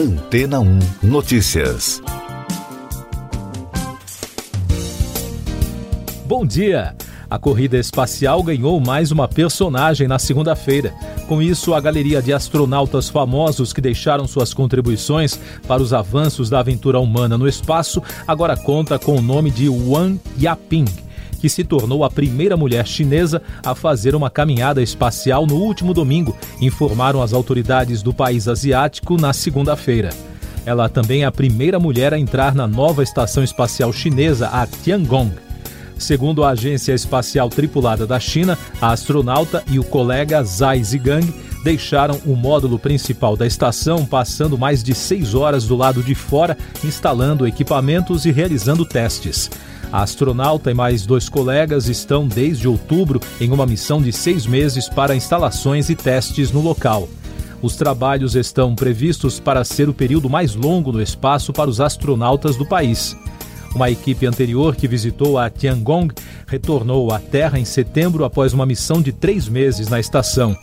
Antena 1 Notícias. Bom dia! A corrida espacial ganhou mais uma personagem na segunda-feira. Com isso, a galeria de astronautas famosos que deixaram suas contribuições para os avanços da aventura humana no espaço agora conta com o nome de Wang Yaping que se tornou a primeira mulher chinesa a fazer uma caminhada espacial no último domingo, informaram as autoridades do país asiático na segunda-feira. Ela também é a primeira mulher a entrar na nova estação espacial chinesa, a Tiangong. Segundo a Agência Espacial Tripulada da China, a astronauta e o colega Zhai Zigang deixaram o módulo principal da estação, passando mais de seis horas do lado de fora, instalando equipamentos e realizando testes. A astronauta e mais dois colegas estão desde outubro em uma missão de seis meses para instalações e testes no local. Os trabalhos estão previstos para ser o período mais longo no espaço para os astronautas do país. Uma equipe anterior que visitou a Tiangong retornou à Terra em setembro após uma missão de três meses na estação.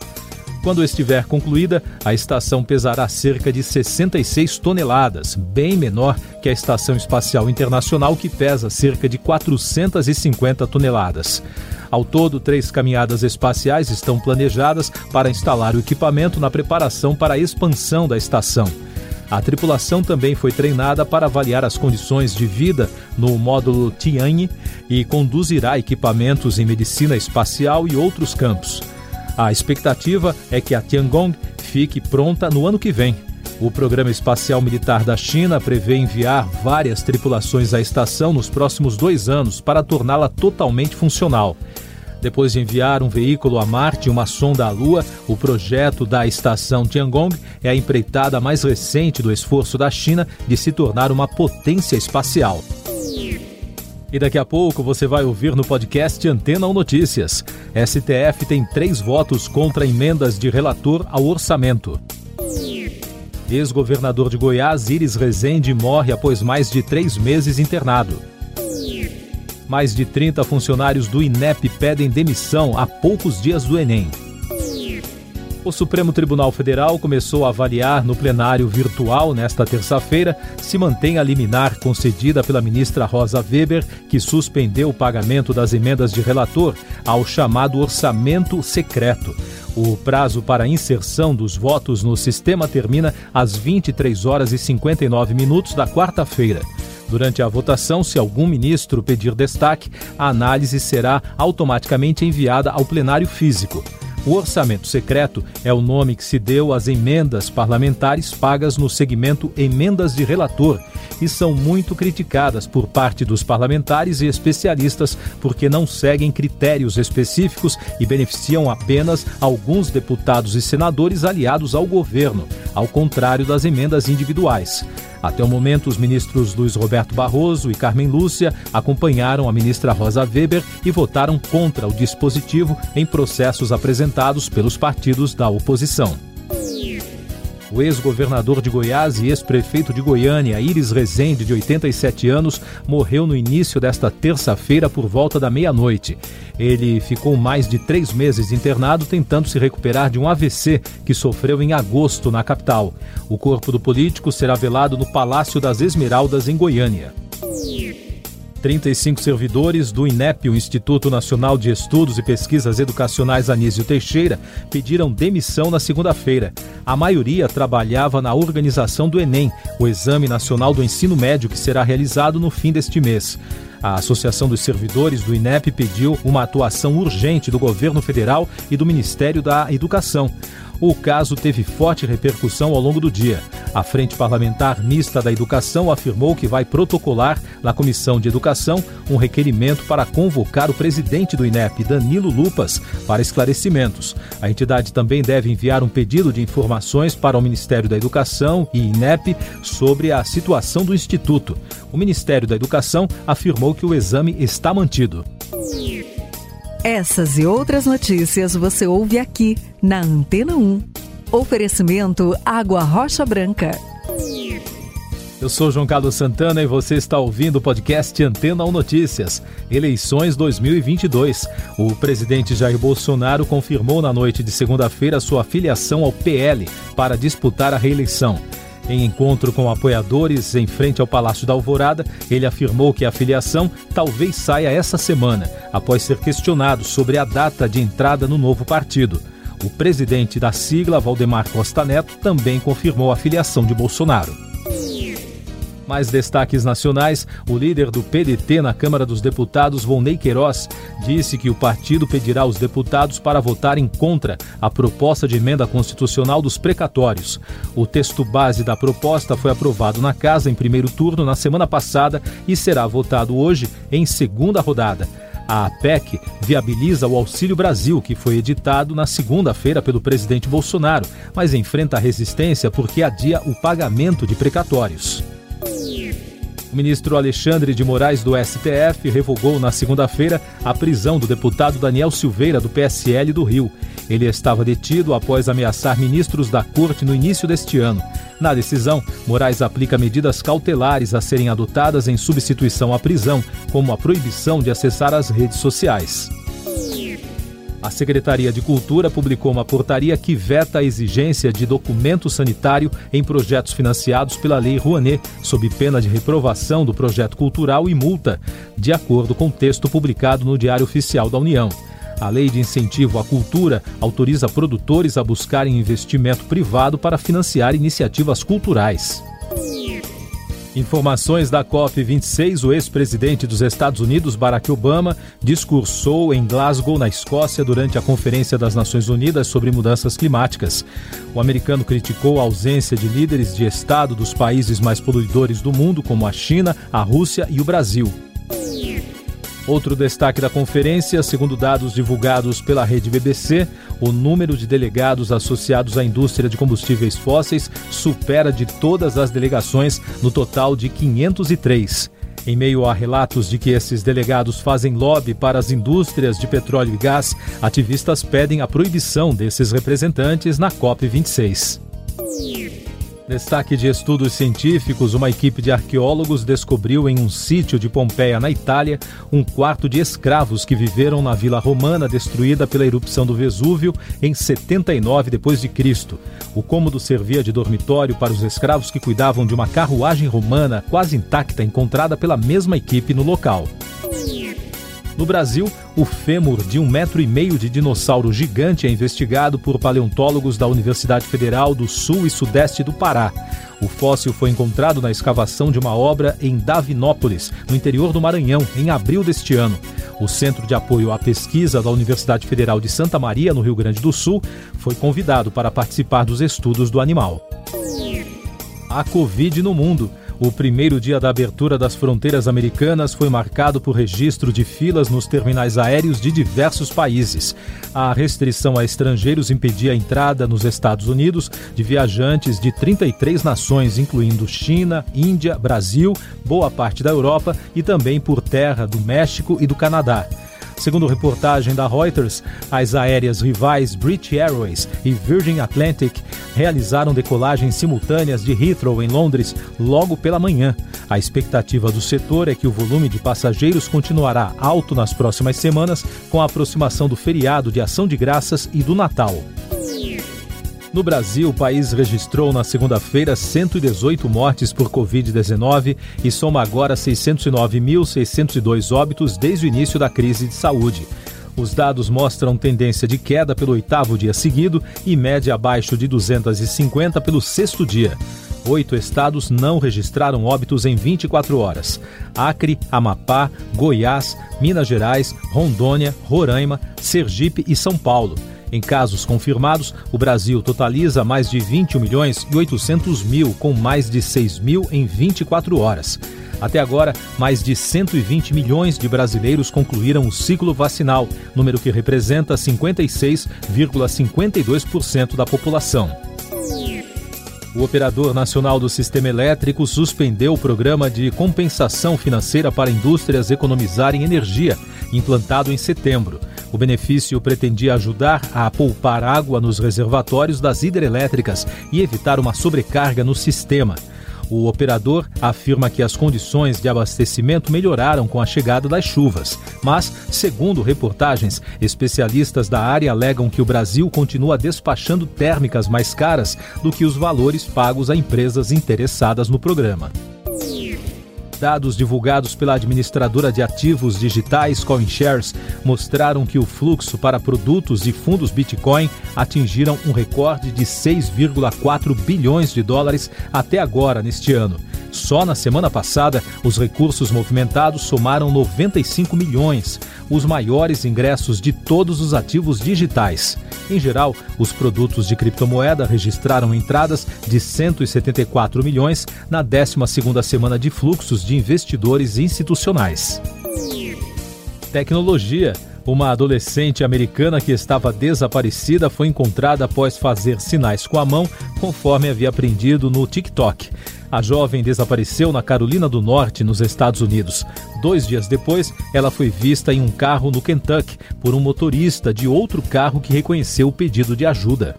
Quando estiver concluída, a estação pesará cerca de 66 toneladas, bem menor que a Estação Espacial Internacional, que pesa cerca de 450 toneladas. Ao todo, três caminhadas espaciais estão planejadas para instalar o equipamento na preparação para a expansão da estação. A tripulação também foi treinada para avaliar as condições de vida no módulo Tianhe e conduzirá equipamentos em medicina espacial e outros campos. A expectativa é que a Tiangong fique pronta no ano que vem. O Programa Espacial Militar da China prevê enviar várias tripulações à estação nos próximos dois anos para torná-la totalmente funcional. Depois de enviar um veículo a Marte e uma sonda à Lua, o projeto da estação Tiangong é a empreitada mais recente do esforço da China de se tornar uma potência espacial. E daqui a pouco você vai ouvir no podcast Antena ou Notícias. STF tem três votos contra emendas de relator ao orçamento. Ex-governador de Goiás, Iris Rezende, morre após mais de três meses internado. Mais de 30 funcionários do INEP pedem demissão há poucos dias do Enem. O Supremo Tribunal Federal começou a avaliar no plenário virtual nesta terça-feira se mantém a liminar concedida pela ministra Rosa Weber, que suspendeu o pagamento das emendas de relator ao chamado orçamento secreto. O prazo para inserção dos votos no sistema termina às 23 horas e 59 minutos da quarta-feira. Durante a votação, se algum ministro pedir destaque, a análise será automaticamente enviada ao plenário físico. O orçamento secreto é o nome que se deu às emendas parlamentares pagas no segmento emendas de relator e são muito criticadas por parte dos parlamentares e especialistas porque não seguem critérios específicos e beneficiam apenas alguns deputados e senadores aliados ao governo, ao contrário das emendas individuais. Até o momento, os ministros Luiz Roberto Barroso e Carmen Lúcia acompanharam a ministra Rosa Weber e votaram contra o dispositivo em processos apresentados pelos partidos da oposição. O ex-governador de Goiás e ex-prefeito de Goiânia, Iris Rezende, de 87 anos, morreu no início desta terça-feira por volta da meia-noite. Ele ficou mais de três meses internado tentando se recuperar de um AVC que sofreu em agosto na capital. O corpo do político será velado no Palácio das Esmeraldas, em Goiânia. 35 servidores do INEP, o Instituto Nacional de Estudos e Pesquisas Educacionais Anísio Teixeira, pediram demissão na segunda-feira. A maioria trabalhava na organização do Enem, o Exame Nacional do Ensino Médio, que será realizado no fim deste mês. A Associação dos Servidores do INEP pediu uma atuação urgente do governo federal e do Ministério da Educação. O caso teve forte repercussão ao longo do dia. A Frente Parlamentar Mista da Educação afirmou que vai protocolar na Comissão de Educação um requerimento para convocar o presidente do INEP, Danilo Lupas, para esclarecimentos. A entidade também deve enviar um pedido de informações para o Ministério da Educação e INEP sobre a situação do Instituto. O Ministério da Educação afirmou que o exame está mantido. Essas e outras notícias você ouve aqui na Antena 1. Oferecimento Água Rocha Branca. Eu sou João Carlos Santana e você está ouvindo o podcast Antena 1 Notícias. Eleições 2022. O presidente Jair Bolsonaro confirmou na noite de segunda-feira sua filiação ao PL para disputar a reeleição. Em encontro com apoiadores em frente ao Palácio da Alvorada, ele afirmou que a filiação talvez saia essa semana, após ser questionado sobre a data de entrada no novo partido. O presidente da sigla, Valdemar Costa Neto, também confirmou a filiação de Bolsonaro. Mais destaques nacionais: o líder do PDT na Câmara dos Deputados, Volney Queiroz, disse que o partido pedirá aos deputados para votarem contra a proposta de emenda constitucional dos precatórios. O texto base da proposta foi aprovado na Casa em primeiro turno na semana passada e será votado hoje em segunda rodada. A APEC viabiliza o Auxílio Brasil, que foi editado na segunda-feira pelo presidente Bolsonaro, mas enfrenta resistência porque adia o pagamento de precatórios. O ministro Alexandre de Moraes do STF revogou na segunda-feira a prisão do deputado Daniel Silveira do PSL do Rio. Ele estava detido após ameaçar ministros da corte no início deste ano. Na decisão, Moraes aplica medidas cautelares a serem adotadas em substituição à prisão, como a proibição de acessar as redes sociais. A Secretaria de Cultura publicou uma portaria que veta a exigência de documento sanitário em projetos financiados pela Lei Rouanet, sob pena de reprovação do projeto cultural e multa, de acordo com o texto publicado no Diário Oficial da União. A Lei de Incentivo à Cultura autoriza produtores a buscarem investimento privado para financiar iniciativas culturais. Informações da COP26, o ex-presidente dos Estados Unidos, Barack Obama, discursou em Glasgow, na Escócia, durante a Conferência das Nações Unidas sobre Mudanças Climáticas. O americano criticou a ausência de líderes de Estado dos países mais poluidores do mundo, como a China, a Rússia e o Brasil. Outro destaque da conferência, segundo dados divulgados pela rede BBC, o número de delegados associados à indústria de combustíveis fósseis supera de todas as delegações, no total de 503. Em meio a relatos de que esses delegados fazem lobby para as indústrias de petróleo e gás, ativistas pedem a proibição desses representantes na COP26. Destaque de estudos científicos: uma equipe de arqueólogos descobriu em um sítio de Pompeia, na Itália, um quarto de escravos que viveram na vila romana destruída pela erupção do Vesúvio em 79 d.C. O cômodo servia de dormitório para os escravos que cuidavam de uma carruagem romana quase intacta encontrada pela mesma equipe no local. No Brasil, o fêmur de um metro e meio de dinossauro gigante é investigado por paleontólogos da Universidade Federal do Sul e Sudeste do Pará. O fóssil foi encontrado na escavação de uma obra em Davinópolis, no interior do Maranhão, em abril deste ano. O Centro de Apoio à Pesquisa da Universidade Federal de Santa Maria, no Rio Grande do Sul, foi convidado para participar dos estudos do animal. A Covid no mundo. O primeiro dia da abertura das fronteiras americanas foi marcado por registro de filas nos terminais aéreos de diversos países. A restrição a estrangeiros impedia a entrada nos Estados Unidos de viajantes de 33 nações, incluindo China, Índia, Brasil, boa parte da Europa e também por terra do México e do Canadá. Segundo reportagem da Reuters, as aéreas rivais British Airways e Virgin Atlantic realizaram decolagens simultâneas de Heathrow em Londres logo pela manhã. A expectativa do setor é que o volume de passageiros continuará alto nas próximas semanas com a aproximação do feriado de Ação de Graças e do Natal. No Brasil, o país registrou na segunda-feira 118 mortes por Covid-19 e soma agora 609.602 óbitos desde o início da crise de saúde. Os dados mostram tendência de queda pelo oitavo dia seguido e média abaixo de 250 pelo sexto dia. Oito estados não registraram óbitos em 24 horas: Acre, Amapá, Goiás, Minas Gerais, Rondônia, Roraima, Sergipe e São Paulo. Em casos confirmados, o Brasil totaliza mais de 21 milhões e 800 mil, com mais de 6 mil em 24 horas. Até agora, mais de 120 milhões de brasileiros concluíram o ciclo vacinal, número que representa 56,52% da população. O Operador Nacional do Sistema Elétrico suspendeu o programa de compensação financeira para indústrias economizarem energia, implantado em setembro. O benefício pretendia ajudar a poupar água nos reservatórios das hidrelétricas e evitar uma sobrecarga no sistema. O operador afirma que as condições de abastecimento melhoraram com a chegada das chuvas, mas, segundo reportagens, especialistas da área alegam que o Brasil continua despachando térmicas mais caras do que os valores pagos a empresas interessadas no programa. Dados divulgados pela administradora de ativos digitais CoinShares mostraram que o fluxo para produtos e fundos Bitcoin atingiram um recorde de 6,4 bilhões de dólares até agora neste ano. Só na semana passada, os recursos movimentados somaram 95 milhões, os maiores ingressos de todos os ativos digitais. Em geral, os produtos de criptomoeda registraram entradas de 174 milhões na 12ª semana de fluxos de investidores institucionais. Tecnologia. Uma adolescente americana que estava desaparecida foi encontrada após fazer sinais com a mão, conforme havia aprendido no TikTok. A jovem desapareceu na Carolina do Norte, nos Estados Unidos. Dois dias depois, ela foi vista em um carro no Kentucky por um motorista de outro carro que reconheceu o pedido de ajuda.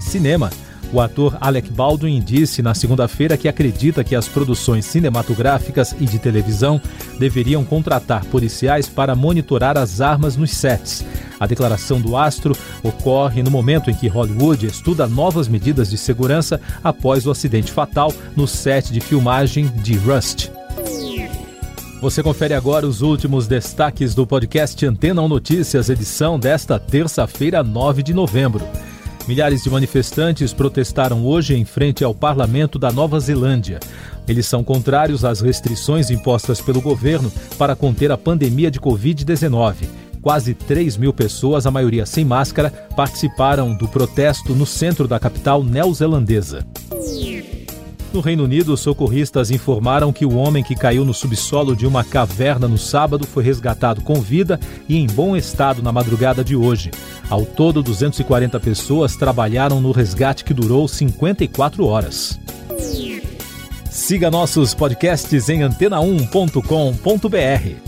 Cinema. O ator Alec Baldwin disse na segunda-feira que acredita que as produções cinematográficas e de televisão deveriam contratar policiais para monitorar as armas nos sets. A declaração do astro ocorre no momento em que Hollywood estuda novas medidas de segurança após o acidente fatal no set de filmagem de Rust. Você confere agora os últimos destaques do podcast Antena 1 Notícias, edição desta terça-feira, 9 de novembro. Milhares de manifestantes protestaram hoje em frente ao parlamento da Nova Zelândia. Eles são contrários às restrições impostas pelo governo para conter a pandemia de Covid-19. Quase 3 mil pessoas, a maioria sem máscara, participaram do protesto no centro da capital neozelandesa. No Reino Unido, socorristas informaram que o homem que caiu no subsolo de uma caverna no sábado foi resgatado com vida e em bom estado na madrugada de hoje. Ao todo, 240 pessoas trabalharam no resgate que durou 54 horas. Siga nossos podcasts em antena1.com.br.